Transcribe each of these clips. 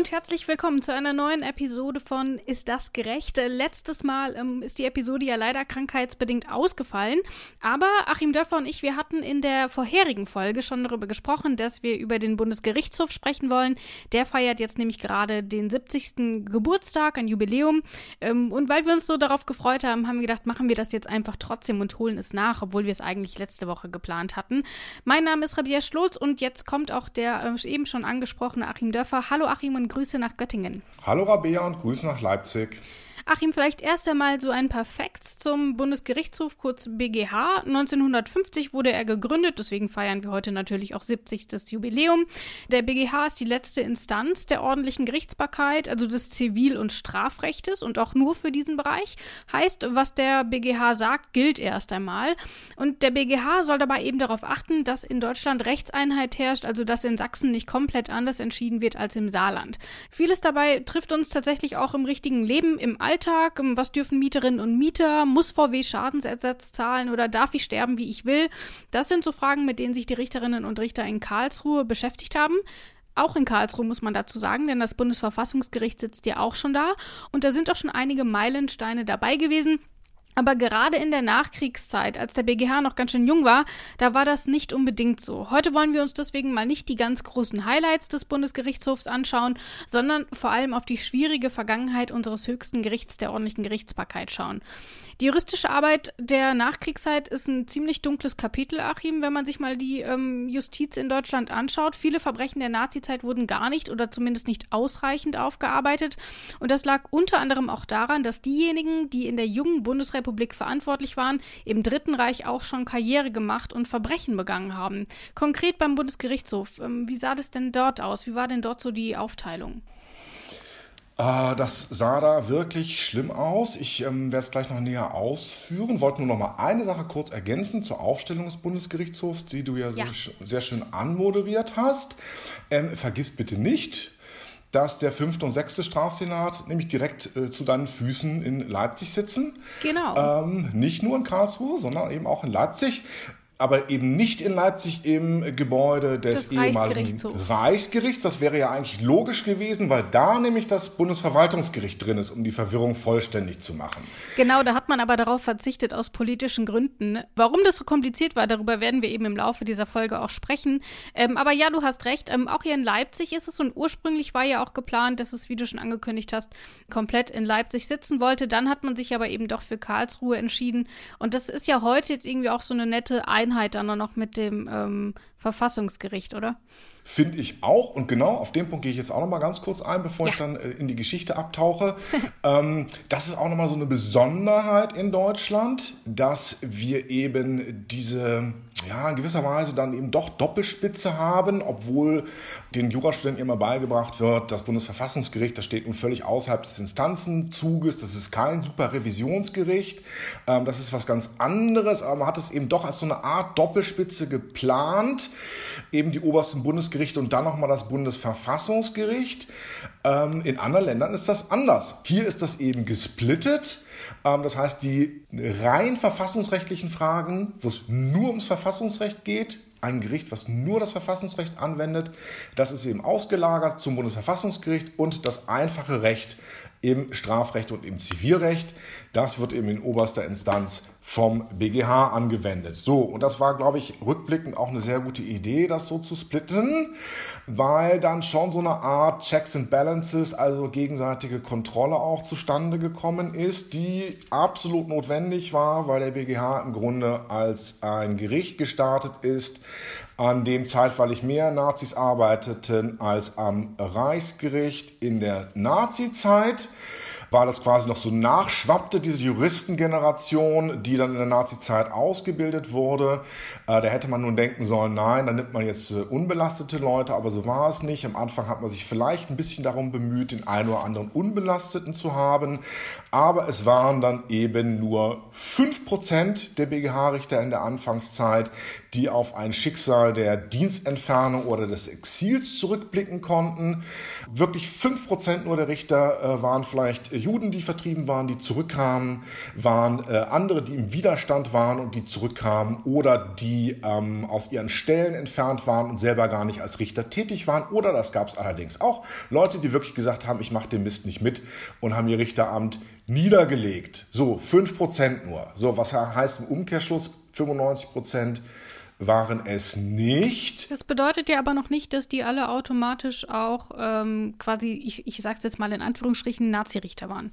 Und herzlich willkommen zu einer neuen Episode von Ist das gerecht? Letztes Mal ähm, ist die Episode ja leider krankheitsbedingt ausgefallen, aber Achim Dörfer und ich, wir hatten in der vorherigen Folge schon darüber gesprochen, dass wir über den Bundesgerichtshof sprechen wollen. Der feiert jetzt nämlich gerade den 70. Geburtstag, ein Jubiläum. Ähm, und weil wir uns so darauf gefreut haben, haben wir gedacht, machen wir das jetzt einfach trotzdem und holen es nach, obwohl wir es eigentlich letzte Woche geplant hatten. Mein Name ist Rabia Schlotz und jetzt kommt auch der äh, eben schon angesprochene Achim Dörfer. Hallo Achim und Grüße nach Göttingen. Hallo Rabea und Grüße nach Leipzig. Achim, vielleicht erst einmal so ein paar Facts zum Bundesgerichtshof, kurz BGH. 1950 wurde er gegründet, deswegen feiern wir heute natürlich auch 70. Jubiläum. Der BGH ist die letzte Instanz der ordentlichen Gerichtsbarkeit, also des Zivil- und Strafrechtes und auch nur für diesen Bereich. Heißt, was der BGH sagt, gilt erst einmal. Und der BGH soll dabei eben darauf achten, dass in Deutschland Rechtseinheit herrscht, also dass in Sachsen nicht komplett anders entschieden wird als im Saarland. Vieles dabei trifft uns tatsächlich auch im richtigen Leben, im Alltag. Alltag? Ähm, was dürfen Mieterinnen und Mieter? Muss VW Schadensersatz zahlen oder darf ich sterben, wie ich will? Das sind so Fragen, mit denen sich die Richterinnen und Richter in Karlsruhe beschäftigt haben. Auch in Karlsruhe muss man dazu sagen, denn das Bundesverfassungsgericht sitzt ja auch schon da. Und da sind auch schon einige Meilensteine dabei gewesen. Aber gerade in der Nachkriegszeit, als der BGH noch ganz schön jung war, da war das nicht unbedingt so. Heute wollen wir uns deswegen mal nicht die ganz großen Highlights des Bundesgerichtshofs anschauen, sondern vor allem auf die schwierige Vergangenheit unseres höchsten Gerichts der ordentlichen Gerichtsbarkeit schauen. Die juristische Arbeit der Nachkriegszeit ist ein ziemlich dunkles Kapitel, Achim, wenn man sich mal die ähm, Justiz in Deutschland anschaut. Viele Verbrechen der Nazizeit wurden gar nicht oder zumindest nicht ausreichend aufgearbeitet. Und das lag unter anderem auch daran, dass diejenigen, die in der jungen Bundesrepublik verantwortlich waren, im Dritten Reich auch schon Karriere gemacht und Verbrechen begangen haben. Konkret beim Bundesgerichtshof, ähm, wie sah das denn dort aus? Wie war denn dort so die Aufteilung? Äh, das sah da wirklich schlimm aus. Ich ähm, werde es gleich noch näher ausführen. Wollte nur noch mal eine Sache kurz ergänzen zur Aufstellung des Bundesgerichtshofs, die du ja, ja. Sehr, sehr, schön anmoderiert hast. Ähm, vergiss bitte nicht, dass der fünfte und sechste Strafsenat nämlich direkt äh, zu deinen Füßen in Leipzig sitzen. Genau. Ähm, nicht nur in Karlsruhe, sondern eben auch in Leipzig aber eben nicht in Leipzig im Gebäude des, des ehemaligen Reichsgerichts. Das wäre ja eigentlich logisch gewesen, weil da nämlich das Bundesverwaltungsgericht drin ist, um die Verwirrung vollständig zu machen. Genau, da hat man aber darauf verzichtet aus politischen Gründen. Warum das so kompliziert war, darüber werden wir eben im Laufe dieser Folge auch sprechen. Ähm, aber ja, du hast recht. Ähm, auch hier in Leipzig ist es und ursprünglich war ja auch geplant, dass es, wie du schon angekündigt hast, komplett in Leipzig sitzen wollte. Dann hat man sich aber eben doch für Karlsruhe entschieden. Und das ist ja heute jetzt irgendwie auch so eine nette Einheit Einheit dann noch mit dem ähm, Verfassungsgericht, oder? Finde ich auch. Und genau auf den Punkt gehe ich jetzt auch noch mal ganz kurz ein, bevor ja. ich dann äh, in die Geschichte abtauche. ähm, das ist auch noch mal so eine Besonderheit in Deutschland, dass wir eben diese, ja, in gewisser Weise dann eben doch Doppelspitze haben, obwohl den Jurastudenten immer beigebracht wird, das Bundesverfassungsgericht, das steht nun völlig außerhalb des Instanzenzuges, das ist kein Superrevisionsgericht, ähm, das ist was ganz anderes, aber man hat es eben doch als so eine Art Doppelspitze geplant, eben die obersten Bundesgerichte und dann nochmal das Bundesverfassungsgericht. Ähm, in anderen Ländern ist das anders. Hier ist das eben gesplittet. Ähm, das heißt, die rein verfassungsrechtlichen Fragen, wo es nur ums Verfassungsrecht geht, ein Gericht, was nur das Verfassungsrecht anwendet, das ist eben ausgelagert zum Bundesverfassungsgericht und das einfache Recht im Strafrecht und im Zivilrecht. Das wird eben in oberster Instanz vom BGH angewendet. So, und das war, glaube ich, rückblickend auch eine sehr gute Idee, das so zu splitten, weil dann schon so eine Art Checks and Balances, also gegenseitige Kontrolle auch zustande gekommen ist, die absolut notwendig war, weil der BGH im Grunde als ein Gericht gestartet ist, an dem zeitweilig mehr Nazis arbeiteten als am Reichsgericht in der Nazizeit war das quasi noch so nachschwappte, diese Juristengeneration, die dann in der Nazizeit ausgebildet wurde. Äh, da hätte man nun denken sollen, nein, da nimmt man jetzt äh, unbelastete Leute, aber so war es nicht. Am Anfang hat man sich vielleicht ein bisschen darum bemüht, den einen oder anderen Unbelasteten zu haben, aber es waren dann eben nur 5% der BGH-Richter in der Anfangszeit, die auf ein Schicksal der Dienstentfernung oder des Exils zurückblicken konnten. Wirklich 5% nur der Richter äh, waren vielleicht Juden, die vertrieben waren, die zurückkamen, waren äh, andere, die im Widerstand waren und die zurückkamen oder die ähm, aus ihren Stellen entfernt waren und selber gar nicht als Richter tätig waren. Oder das gab es allerdings auch Leute, die wirklich gesagt haben, ich mache den Mist nicht mit und haben ihr Richteramt niedergelegt. So, 5% nur. So, was heißt im Umkehrschluss 95%? Waren es nicht. Das bedeutet ja aber noch nicht, dass die alle automatisch auch ähm, quasi, ich, ich sage es jetzt mal in Anführungsstrichen, Nazi-Richter waren.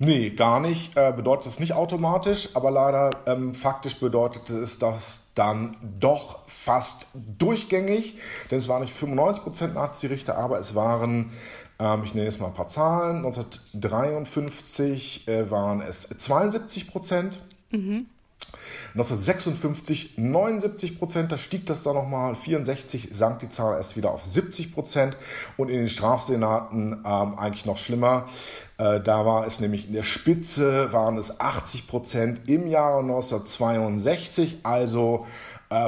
Nee, gar nicht. Äh, bedeutet es nicht automatisch, aber leider ähm, faktisch bedeutete es das dann doch fast durchgängig, denn es waren nicht 95% Nazi-Richter, aber es waren ähm, ich nenne jetzt mal ein paar Zahlen. 1953 äh, waren es 72 Prozent. Mhm. 1956 79 Prozent, da stieg das dann nochmal, 64 sank die Zahl erst wieder auf 70 Prozent und in den Strafsenaten ähm, eigentlich noch schlimmer. Äh, da war es nämlich in der Spitze, waren es 80 Prozent im Jahre 1962, also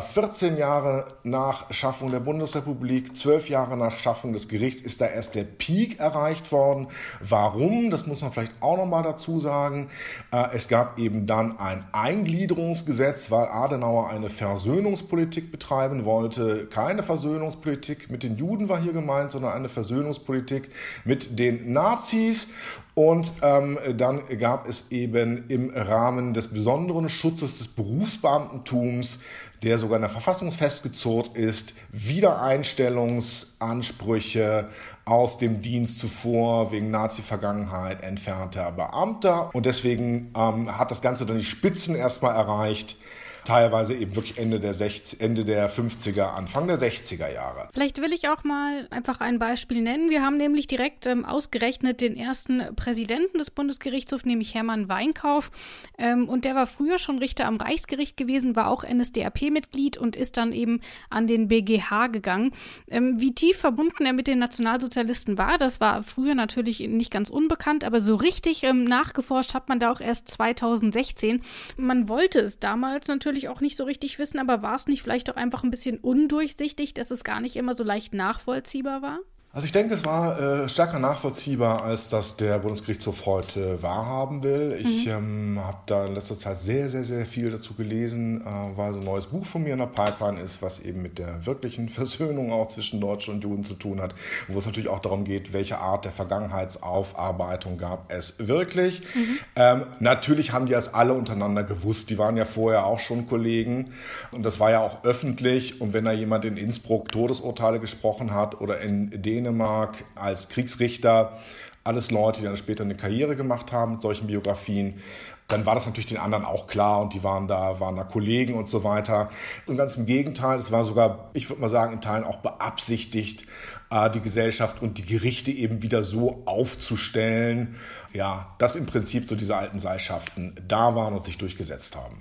14 äh, Jahre nach Schaffung der Bundesrepublik, 12 Jahre nach Schaffung des Gerichts ist da erst der Peak erreicht worden. Warum? Das muss man vielleicht auch noch mal dazu sagen. Äh, es gab eben dann ein Eingliederungsgesetz, weil Adenauer eine Versöhnungspolitik betreiben wollte. Keine Versöhnungspolitik mit den Juden war hier gemeint, sondern eine Versöhnungspolitik mit den Nazis. Und ähm, dann gab es eben im Rahmen des besonderen Schutzes des Berufsbeamtentums der sogar in der Verfassung festgezurrt ist, Wiedereinstellungsansprüche aus dem Dienst zuvor wegen Nazi-Vergangenheit entfernter Beamter. Und deswegen ähm, hat das Ganze dann die Spitzen erstmal erreicht teilweise eben wirklich Ende der, 60, Ende der 50er, Anfang der 60er Jahre. Vielleicht will ich auch mal einfach ein Beispiel nennen. Wir haben nämlich direkt ähm, ausgerechnet den ersten Präsidenten des Bundesgerichtshofs, nämlich Hermann Weinkauf. Ähm, und der war früher schon Richter am Reichsgericht gewesen, war auch NSDAP-Mitglied und ist dann eben an den BGH gegangen. Ähm, wie tief verbunden er mit den Nationalsozialisten war, das war früher natürlich nicht ganz unbekannt, aber so richtig ähm, nachgeforscht hat man da auch erst 2016. Man wollte es damals natürlich natürlich auch nicht so richtig wissen, aber war es nicht vielleicht auch einfach ein bisschen undurchsichtig, dass es gar nicht immer so leicht nachvollziehbar war? Also ich denke, es war äh, stärker nachvollziehbar, als das der Bundesgerichtshof heute wahrhaben will. Ich mhm. ähm, habe da in letzter Zeit sehr, sehr, sehr viel dazu gelesen, äh, weil so ein neues Buch von mir in der Pipeline ist, was eben mit der wirklichen Versöhnung auch zwischen Deutschen und Juden zu tun hat, wo es natürlich auch darum geht, welche Art der Vergangenheitsaufarbeitung gab es wirklich. Mhm. Ähm, natürlich haben die das alle untereinander gewusst. Die waren ja vorher auch schon Kollegen und das war ja auch öffentlich. Und wenn da jemand in Innsbruck Todesurteile gesprochen hat oder in Dänemark, Dänemark als Kriegsrichter. Alles Leute, die dann später eine Karriere gemacht haben mit solchen Biografien. Dann war das natürlich den anderen auch klar und die waren da, waren da Kollegen und so weiter. Und ganz im Gegenteil, es war sogar, ich würde mal sagen, in Teilen auch beabsichtigt, äh, die Gesellschaft und die Gerichte eben wieder so aufzustellen, ja, dass im Prinzip so diese alten Seilschaften da waren und sich durchgesetzt haben.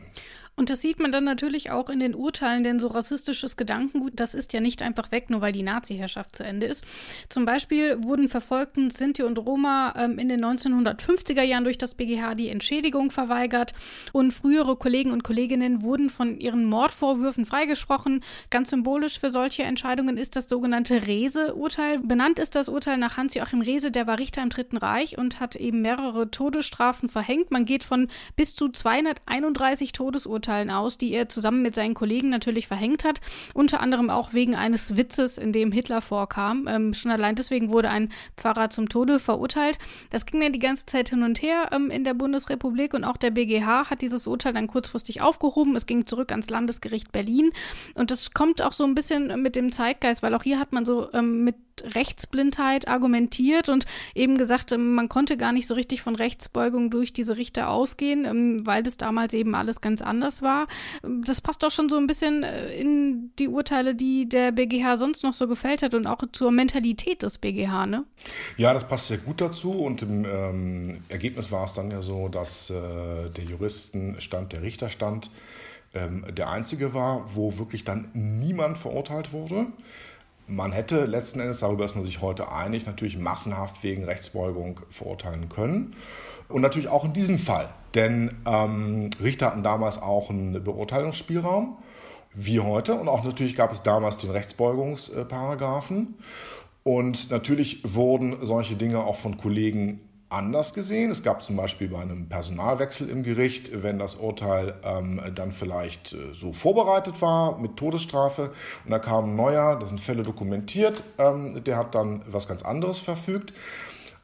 Und das sieht man dann natürlich auch in den Urteilen, denn so rassistisches Gedankengut, das ist ja nicht einfach weg, nur weil die Nazi-Herrschaft zu Ende ist. Zum Beispiel wurden verfolgten Sinti und Roma ähm, in den 1950er Jahren durch das BGH die Entschädigung verweigert und frühere Kollegen und Kolleginnen wurden von ihren Mordvorwürfen freigesprochen. Ganz symbolisch für solche Entscheidungen ist das sogenannte Rese-Urteil. Benannt ist das Urteil nach Hans-Joachim Rese, der war Richter im Dritten Reich und hat eben mehrere Todesstrafen verhängt. Man geht von bis zu 231 Todesurteilen Todesurteilen aus, die er zusammen mit seinen Kollegen natürlich verhängt hat. Unter anderem auch wegen eines Witzes, in dem Hitler vorkam. Ähm, schon allein deswegen wurde ein Pfarrer zum Tode verurteilt. Das ging ja die ganze Zeit hin und her ähm, in der Bundesrepublik und auch der BGH hat dieses Urteil dann kurzfristig aufgehoben. Es ging zurück ans Landesgericht Berlin und das kommt auch so ein bisschen mit dem Zeitgeist, weil auch hier hat man so ähm, mit Rechtsblindheit argumentiert und eben gesagt, ähm, man konnte gar nicht so richtig von Rechtsbeugung durch diese Richter ausgehen, ähm, weil das damals eben alles ganz anders war. Ähm, das passt auch schon so ein bisschen äh, in die Urteile, die der BGH sonst noch so gefällt hat und auch zur Mentalität des BGH, ne? Ja, das passt sehr gut dazu und im ähm, Ergebnis war es dann ja so, dass äh, der Juristenstand, der Richterstand ähm, der einzige war, wo wirklich dann niemand verurteilt wurde. Man hätte letzten Endes, darüber ist man sich heute einig, natürlich massenhaft wegen Rechtsbeugung verurteilen können. Und natürlich auch in diesem Fall. Denn ähm, Richter hatten damals auch einen Beurteilungsspielraum, wie heute. Und auch natürlich gab es damals den Rechtsbeugungsparagraphen. Und natürlich wurden solche Dinge auch von Kollegen anders gesehen. Es gab zum Beispiel bei einem Personalwechsel im Gericht, wenn das Urteil ähm, dann vielleicht äh, so vorbereitet war mit Todesstrafe und da kam ein neuer, das sind Fälle dokumentiert, ähm, der hat dann was ganz anderes verfügt.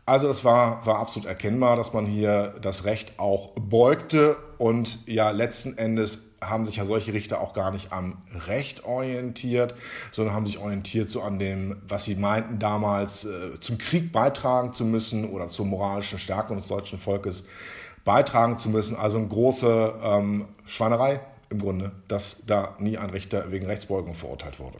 Also es war, war absolut erkennbar, dass man hier das Recht auch beugte und ja letzten Endes haben sich ja solche Richter auch gar nicht am Recht orientiert, sondern haben sich orientiert so an dem, was sie meinten damals äh, zum Krieg beitragen zu müssen oder zur moralischen Stärke des deutschen Volkes beitragen zu müssen. Also eine große ähm, Schweinerei im Grunde, dass da nie ein Richter wegen Rechtsbeugung verurteilt wurde.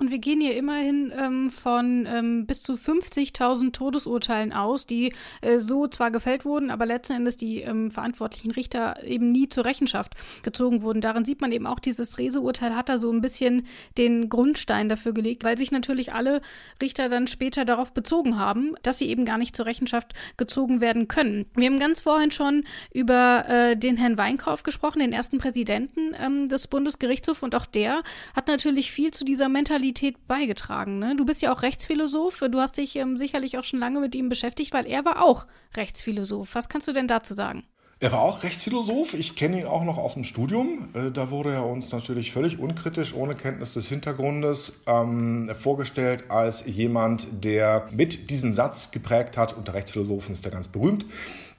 Und wir gehen hier immerhin ähm, von ähm, bis zu 50.000 Todesurteilen aus, die äh, so zwar gefällt wurden, aber letzten Endes die ähm, verantwortlichen Richter eben nie zur Rechenschaft gezogen wurden. Daran sieht man eben auch, dieses Rese-Urteil hat da so ein bisschen den Grundstein dafür gelegt, weil sich natürlich alle Richter dann später darauf bezogen haben, dass sie eben gar nicht zur Rechenschaft gezogen werden können. Wir haben ganz vorhin schon über äh, den Herrn Weinkauf gesprochen, den ersten Präsidenten ähm, des Bundesgerichtshofs, und auch der hat natürlich viel zu dieser Mentalität Qualität beigetragen. Ne? Du bist ja auch Rechtsphilosoph. Du hast dich ähm, sicherlich auch schon lange mit ihm beschäftigt, weil er war auch Rechtsphilosoph. Was kannst du denn dazu sagen? Er war auch Rechtsphilosoph. Ich kenne ihn auch noch aus dem Studium. Äh, da wurde er uns natürlich völlig unkritisch, ohne Kenntnis des Hintergrundes, ähm, vorgestellt als jemand, der mit diesem Satz geprägt hat. Unter Rechtsphilosophen ist er ganz berühmt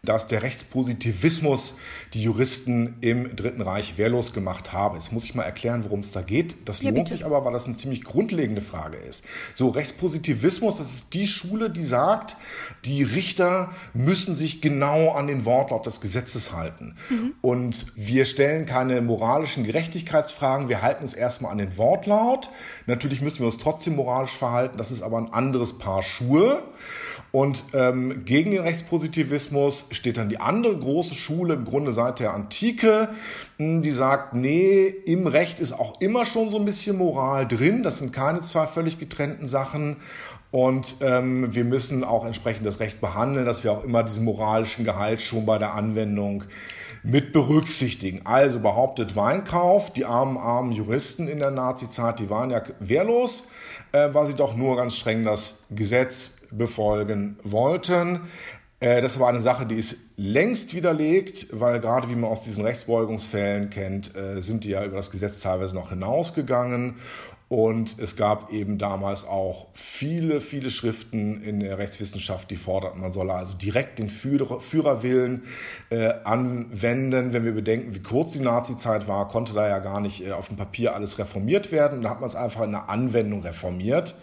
dass der Rechtspositivismus die Juristen im Dritten Reich wehrlos gemacht habe. Jetzt muss ich mal erklären, worum es da geht. Das ja, lohnt bitte. sich aber, weil das eine ziemlich grundlegende Frage ist. So, Rechtspositivismus, das ist die Schule, die sagt, die Richter müssen sich genau an den Wortlaut des Gesetzes halten. Mhm. Und wir stellen keine moralischen Gerechtigkeitsfragen, wir halten uns erstmal an den Wortlaut. Natürlich müssen wir uns trotzdem moralisch verhalten, das ist aber ein anderes Paar Schuhe. Und ähm, gegen den Rechtspositivismus steht dann die andere große Schule, im Grunde seit der Antike, hm, die sagt, nee, im Recht ist auch immer schon so ein bisschen Moral drin. Das sind keine zwei völlig getrennten Sachen. Und ähm, wir müssen auch entsprechend das Recht behandeln, dass wir auch immer diesen moralischen Gehalt schon bei der Anwendung mit berücksichtigen. Also behauptet Weinkauf, die armen, armen Juristen in der Nazizeit, die waren ja wehrlos, äh, weil sie doch nur ganz streng das Gesetz befolgen wollten. Äh, das war eine Sache, die ist längst widerlegt, weil gerade wie man aus diesen Rechtsbeugungsfällen kennt, äh, sind die ja über das Gesetz teilweise noch hinausgegangen. Und es gab eben damals auch viele, viele Schriften in der Rechtswissenschaft, die forderten, man solle also direkt den Führer, Führerwillen äh, anwenden. Wenn wir bedenken, wie kurz die Nazizeit war, konnte da ja gar nicht äh, auf dem Papier alles reformiert werden. Da hat man es einfach in der Anwendung reformiert.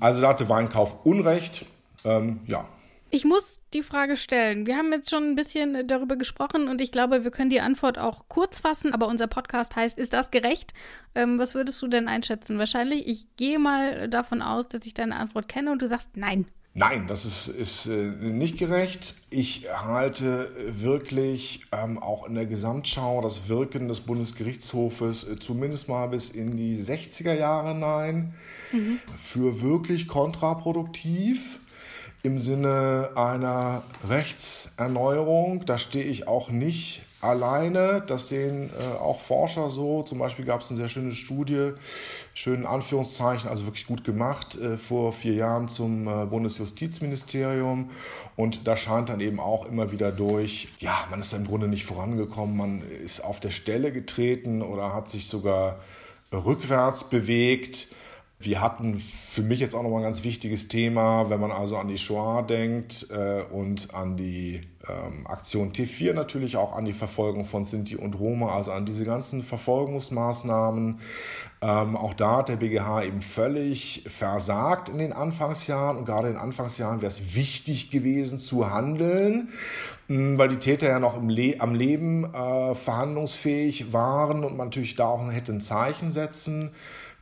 Also da hatte Weinkauf Unrecht. Ähm, ja. Ich muss die Frage stellen. Wir haben jetzt schon ein bisschen darüber gesprochen und ich glaube, wir können die Antwort auch kurz fassen, aber unser Podcast heißt, ist das gerecht? Ähm, was würdest du denn einschätzen? Wahrscheinlich, ich gehe mal davon aus, dass ich deine Antwort kenne und du sagst nein. Nein, das ist, ist äh, nicht gerecht. Ich halte wirklich ähm, auch in der Gesamtschau das Wirken des Bundesgerichtshofes äh, zumindest mal bis in die 60er Jahre hinein für wirklich kontraproduktiv im Sinne einer Rechtserneuerung. Da stehe ich auch nicht alleine. Das sehen äh, auch Forscher so. Zum Beispiel gab es eine sehr schöne Studie, schönen Anführungszeichen, also wirklich gut gemacht, äh, vor vier Jahren zum äh, Bundesjustizministerium. Und da scheint dann eben auch immer wieder durch, ja, man ist im Grunde nicht vorangekommen, man ist auf der Stelle getreten oder hat sich sogar rückwärts bewegt. Wir hatten für mich jetzt auch nochmal ein ganz wichtiges Thema, wenn man also an die Shoah denkt äh, und an die ähm, Aktion T4 natürlich auch an die Verfolgung von Sinti und Roma, also an diese ganzen Verfolgungsmaßnahmen. Ähm, auch da hat der BGH eben völlig versagt in den Anfangsjahren und gerade in den Anfangsjahren wäre es wichtig gewesen zu handeln, mh, weil die Täter ja noch Le am Leben äh, verhandlungsfähig waren und man natürlich da auch hätte ein Zeichen setzen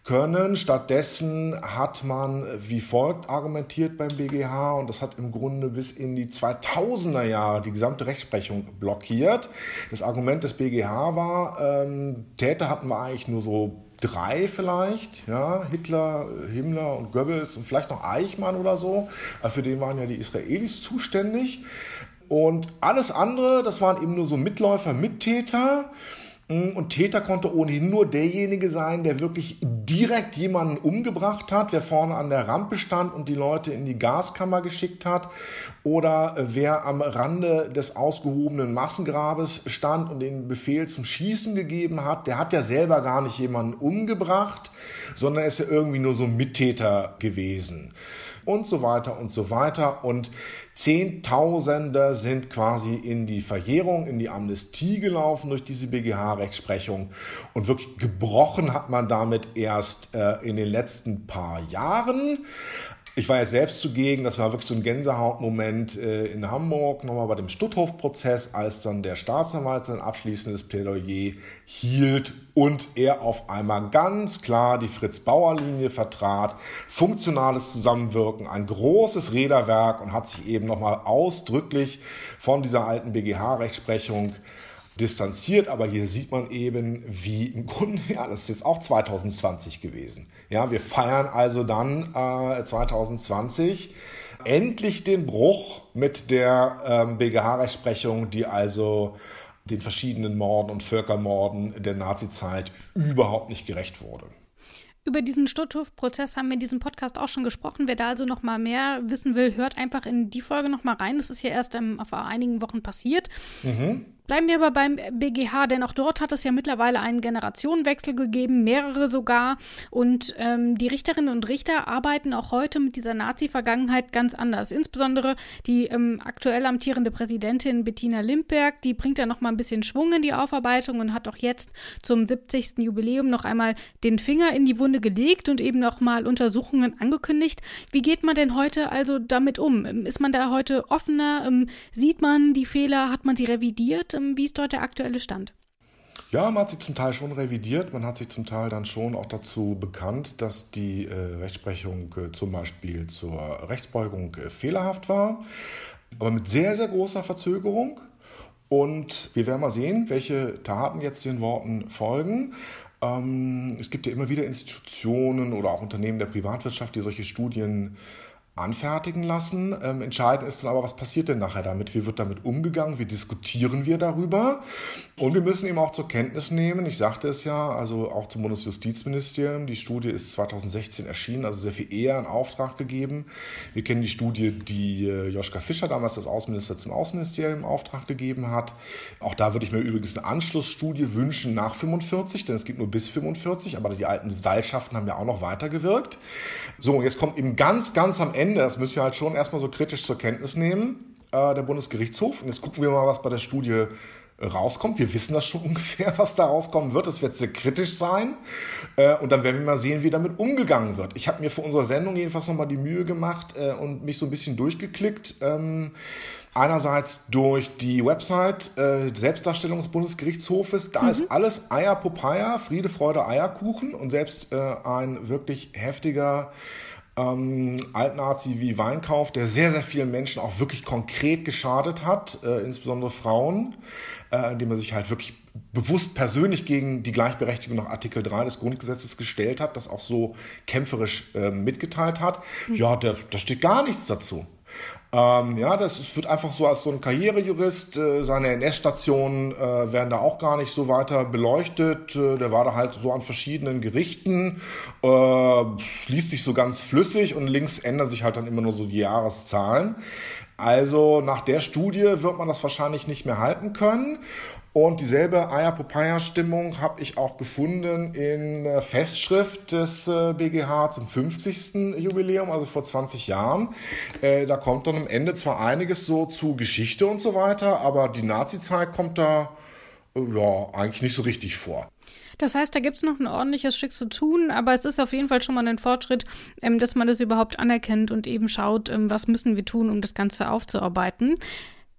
können. Stattdessen hat man wie folgt argumentiert beim BGH und das hat im Grunde bis in die 2000er Jahre die gesamte Rechtsprechung blockiert. Das Argument des BGH war, ähm, Täter hatten wir eigentlich nur so drei vielleicht, ja, Hitler, Himmler und Goebbels und vielleicht noch Eichmann oder so. Für den waren ja die Israelis zuständig. Und alles andere, das waren eben nur so Mitläufer, Mittäter. Und Täter konnte ohnehin nur derjenige sein, der wirklich direkt jemanden umgebracht hat, wer vorne an der Rampe stand und die Leute in die Gaskammer geschickt hat. Oder wer am Rande des ausgehobenen Massengrabes stand und den Befehl zum Schießen gegeben hat. Der hat ja selber gar nicht jemanden umgebracht, sondern ist ja irgendwie nur so Mittäter gewesen und so weiter und so weiter. Und Zehntausende sind quasi in die Verjährung, in die Amnestie gelaufen durch diese BGH-Rechtsprechung. Und wirklich gebrochen hat man damit erst äh, in den letzten paar Jahren. Ich war ja selbst zugegen, das war wirklich so ein Gänsehautmoment äh, in Hamburg, nochmal bei dem Stutthof-Prozess, als dann der Staatsanwalt sein abschließendes Plädoyer hielt und er auf einmal ganz klar die Fritz-Bauer-Linie vertrat, funktionales Zusammenwirken, ein großes Räderwerk und hat sich eben nochmal ausdrücklich von dieser alten BGH-Rechtsprechung distanziert, aber hier sieht man eben, wie im Grunde, ja, das ist jetzt auch 2020 gewesen. Ja, wir feiern also dann äh, 2020 endlich den Bruch mit der ähm, BGH-Rechtsprechung, die also den verschiedenen Morden und Völkermorden der Nazizeit überhaupt nicht gerecht wurde. Über diesen Stutthof-Prozess haben wir in diesem Podcast auch schon gesprochen. Wer da also noch mal mehr wissen will, hört einfach in die Folge noch mal rein. Das ist ja erst ähm, vor einigen Wochen passiert. Mhm. Bleiben wir aber beim BGH, denn auch dort hat es ja mittlerweile einen Generationenwechsel gegeben, mehrere sogar. Und ähm, die Richterinnen und Richter arbeiten auch heute mit dieser Nazi-Vergangenheit ganz anders. Insbesondere die ähm, aktuell amtierende Präsidentin Bettina Limberg, die bringt da noch mal ein bisschen Schwung in die Aufarbeitung und hat auch jetzt zum 70. Jubiläum noch einmal den Finger in die Wunde gelegt und eben noch mal Untersuchungen angekündigt. Wie geht man denn heute also damit um? Ist man da heute offener? Ähm, sieht man die Fehler? Hat man sie revidiert? Ähm, wie ist dort der aktuelle Stand? Ja, man hat sich zum Teil schon revidiert. Man hat sich zum Teil dann schon auch dazu bekannt, dass die äh, Rechtsprechung äh, zum Beispiel zur Rechtsbeugung äh, fehlerhaft war. Aber mit sehr, sehr großer Verzögerung. Und wir werden mal sehen, welche Taten jetzt den Worten folgen. Ähm, es gibt ja immer wieder Institutionen oder auch Unternehmen der Privatwirtschaft, die solche Studien anfertigen lassen. Ähm, entscheidend ist dann aber, was passiert denn nachher damit? Wie wird damit umgegangen? Wie diskutieren wir darüber? Und wir müssen eben auch zur Kenntnis nehmen, ich sagte es ja, also auch zum Bundesjustizministerium, die Studie ist 2016 erschienen, also sehr viel eher in Auftrag gegeben. Wir kennen die Studie, die äh, Joschka Fischer damals als Außenminister zum Außenministerium in Auftrag gegeben hat. Auch da würde ich mir übrigens eine Anschlussstudie wünschen nach 45, denn es gibt nur bis 45, aber die alten Seilschaften haben ja auch noch weitergewirkt. So, jetzt kommt eben ganz, ganz am Ende Ende, das müssen wir halt schon erstmal so kritisch zur Kenntnis nehmen, äh, der Bundesgerichtshof. Und jetzt gucken wir mal, was bei der Studie äh, rauskommt. Wir wissen das schon ungefähr, was da rauskommen wird. Es wird sehr kritisch sein. Äh, und dann werden wir mal sehen, wie damit umgegangen wird. Ich habe mir für unsere Sendung jedenfalls nochmal die Mühe gemacht äh, und mich so ein bisschen durchgeklickt. Ähm, Einerseits durch die Website äh, Selbstdarstellung des Bundesgerichtshofes. Da mhm. ist alles Eier Popeye, Friede, Freude, Eierkuchen und selbst äh, ein wirklich heftiger ähm, Altnazi wie Weinkauf, der sehr, sehr vielen Menschen auch wirklich konkret geschadet hat, äh, insbesondere Frauen, äh, indem er sich halt wirklich bewusst persönlich gegen die Gleichberechtigung nach Artikel 3 des Grundgesetzes gestellt hat, das auch so kämpferisch äh, mitgeteilt hat. Mhm. Ja, da, da steht gar nichts dazu. Ähm, ja, das wird einfach so als so ein Karrierejurist. Äh, seine NS-Stationen äh, werden da auch gar nicht so weiter beleuchtet. Äh, der war da halt so an verschiedenen Gerichten, äh, liest sich so ganz flüssig und links ändern sich halt dann immer nur so die Jahreszahlen. Also nach der Studie wird man das wahrscheinlich nicht mehr halten können. Und dieselbe Aya-Popaya-Stimmung habe ich auch gefunden in der Festschrift des äh, BGH zum 50. Jubiläum, also vor 20 Jahren. Äh, da kommt dann am Ende zwar einiges so zu Geschichte und so weiter, aber die Nazi-Zeit kommt da äh, ja eigentlich nicht so richtig vor. Das heißt, da gibt es noch ein ordentliches Stück zu tun, aber es ist auf jeden Fall schon mal ein Fortschritt, ähm, dass man das überhaupt anerkennt und eben schaut, ähm, was müssen wir tun, um das Ganze aufzuarbeiten.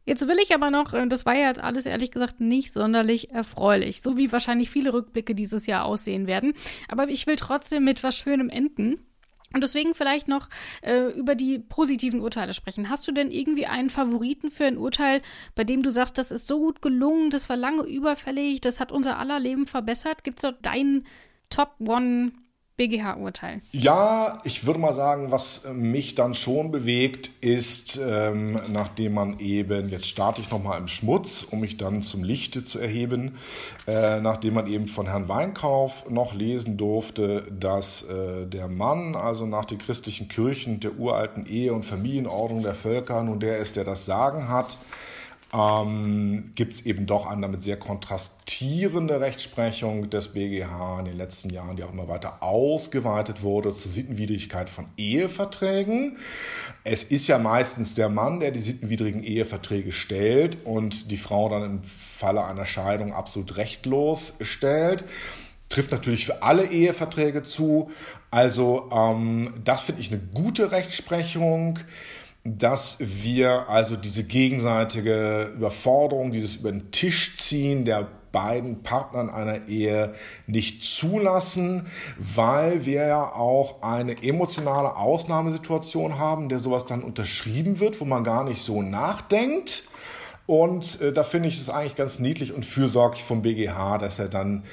Jetzt will ich aber noch, äh, das war ja jetzt alles ehrlich gesagt nicht sonderlich erfreulich, so wie wahrscheinlich viele Rückblicke dieses Jahr aussehen werden. Aber ich will trotzdem mit was Schönem enden. Und deswegen vielleicht noch äh, über die positiven Urteile sprechen. Hast du denn irgendwie einen Favoriten für ein Urteil, bei dem du sagst, das ist so gut gelungen, das war lange überfällig, das hat unser aller Leben verbessert? Gibt es da deinen Top One BGH-Urteil? Ja, ich würde mal sagen, was mich dann schon bewegt, ist, ähm, nachdem man eben, jetzt starte ich nochmal im Schmutz, um mich dann zum Lichte zu erheben, äh, nachdem man eben von Herrn Weinkauf noch lesen durfte, dass äh, der Mann, also nach den christlichen Kirchen der uralten Ehe- und Familienordnung der Völker, nun der ist, der das Sagen hat, ähm, gibt es eben doch eine damit sehr kontrastierende Rechtsprechung des BGH in den letzten Jahren, die auch immer weiter ausgeweitet wurde zur Sittenwidrigkeit von Eheverträgen. Es ist ja meistens der Mann, der die sittenwidrigen Eheverträge stellt und die Frau dann im Falle einer Scheidung absolut rechtlos stellt trifft natürlich für alle Eheverträge zu. Also ähm, das finde ich eine gute Rechtsprechung dass wir also diese gegenseitige Überforderung, dieses über den Tisch ziehen der beiden Partnern einer Ehe nicht zulassen, weil wir ja auch eine emotionale Ausnahmesituation haben, der sowas dann unterschrieben wird, wo man gar nicht so nachdenkt. Und äh, da finde ich es eigentlich ganz niedlich und fürsorglich vom BGH, dass er dann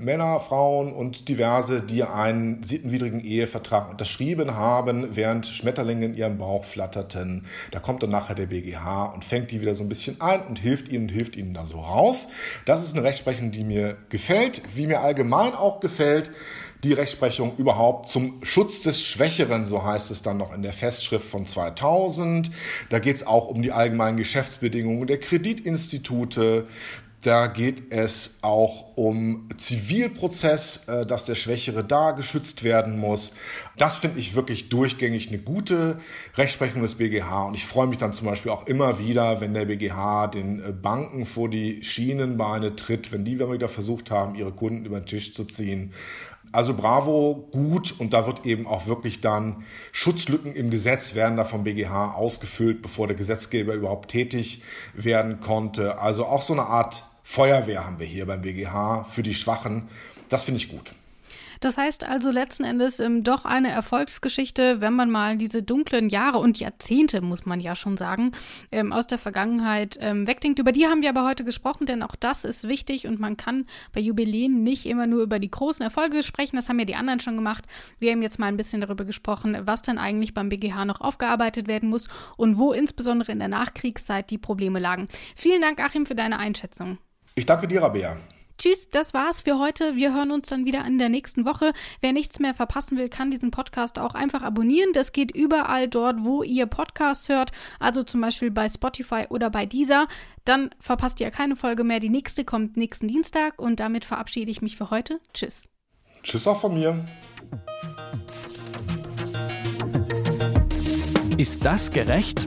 Männer, Frauen und diverse, die einen sittenwidrigen Ehevertrag unterschrieben haben, während Schmetterlinge in ihrem Bauch flatterten. Da kommt dann nachher der BGH und fängt die wieder so ein bisschen ein und hilft ihnen und hilft ihnen da so raus. Das ist eine Rechtsprechung, die mir gefällt, wie mir allgemein auch gefällt. Die Rechtsprechung überhaupt zum Schutz des Schwächeren, so heißt es dann noch in der Festschrift von 2000. Da geht es auch um die allgemeinen Geschäftsbedingungen der Kreditinstitute. Da geht es auch um Zivilprozess, äh, dass der Schwächere da geschützt werden muss. Das finde ich wirklich durchgängig eine gute Rechtsprechung des BGH. Und ich freue mich dann zum Beispiel auch immer wieder, wenn der BGH den äh, Banken vor die Schienenbeine tritt, wenn die wieder versucht haben, ihre Kunden über den Tisch zu ziehen. Also bravo, gut und da wird eben auch wirklich dann Schutzlücken im Gesetz werden da vom BGH ausgefüllt, bevor der Gesetzgeber überhaupt tätig werden konnte. Also auch so eine Art Feuerwehr haben wir hier beim BGH für die Schwachen. Das finde ich gut. Das heißt also letzten Endes ähm, doch eine Erfolgsgeschichte, wenn man mal diese dunklen Jahre und Jahrzehnte, muss man ja schon sagen, ähm, aus der Vergangenheit ähm, wegdenkt. Über die haben wir aber heute gesprochen, denn auch das ist wichtig und man kann bei Jubiläen nicht immer nur über die großen Erfolge sprechen. Das haben ja die anderen schon gemacht. Wir haben jetzt mal ein bisschen darüber gesprochen, was denn eigentlich beim BGH noch aufgearbeitet werden muss und wo insbesondere in der Nachkriegszeit die Probleme lagen. Vielen Dank, Achim, für deine Einschätzung. Ich danke dir, Rabea. Tschüss, das war's für heute. Wir hören uns dann wieder in der nächsten Woche. Wer nichts mehr verpassen will, kann diesen Podcast auch einfach abonnieren. Das geht überall dort, wo ihr Podcasts hört, also zum Beispiel bei Spotify oder bei Deezer. Dann verpasst ihr keine Folge mehr. Die nächste kommt nächsten Dienstag und damit verabschiede ich mich für heute. Tschüss. Tschüss auch von mir. Ist das gerecht?